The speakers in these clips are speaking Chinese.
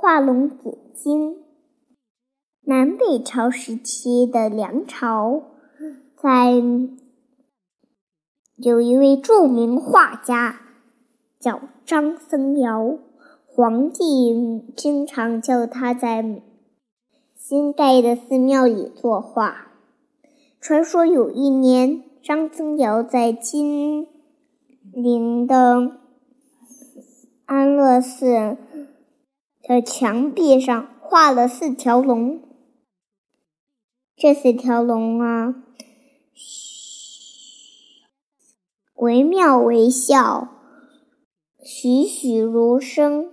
画龙点睛。南北朝时期的梁朝，在有一位著名画家叫张僧繇，皇帝经常叫他在新盖的寺庙里作画。传说有一年，张僧繇在金陵的安乐寺的墙壁上画了四条龙。这四条龙啊，惟妙惟肖，栩栩如生，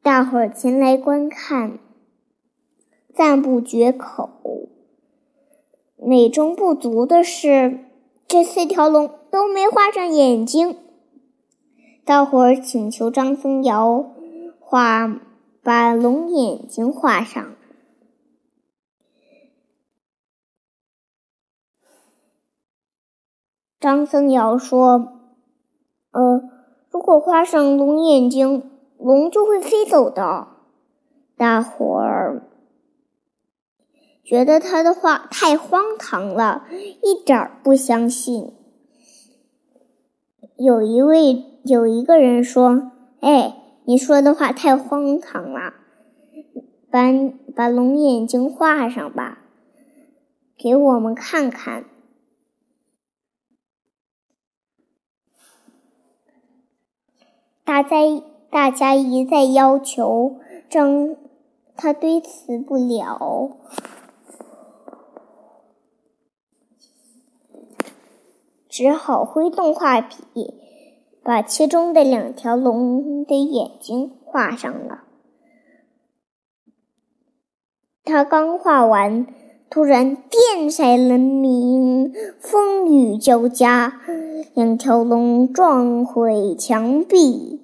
大伙儿前来观看，赞不绝口。美中不足的是，这四条龙都没画上眼睛。大伙儿请求张僧繇画，把龙眼睛画上。张僧繇说：“呃，如果画上龙眼睛，龙就会飞走的。”大伙儿觉得他的话太荒唐了，一点儿不相信。有一位有一个人说：“哎，你说的话太荒唐了，把把龙眼睛画上吧，给我们看看。”大家大家一再要求，张他推辞不了，只好挥动画笔，把其中的两条龙的眼睛画上了。他刚画完，突然电闪雷鸣，风雨交加，两条龙撞毁墙壁。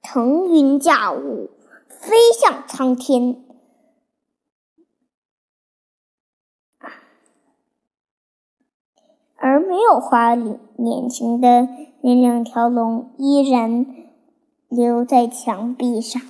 腾云驾雾，飞向苍天，而没有画眼睛的那两条龙依然留在墙壁上。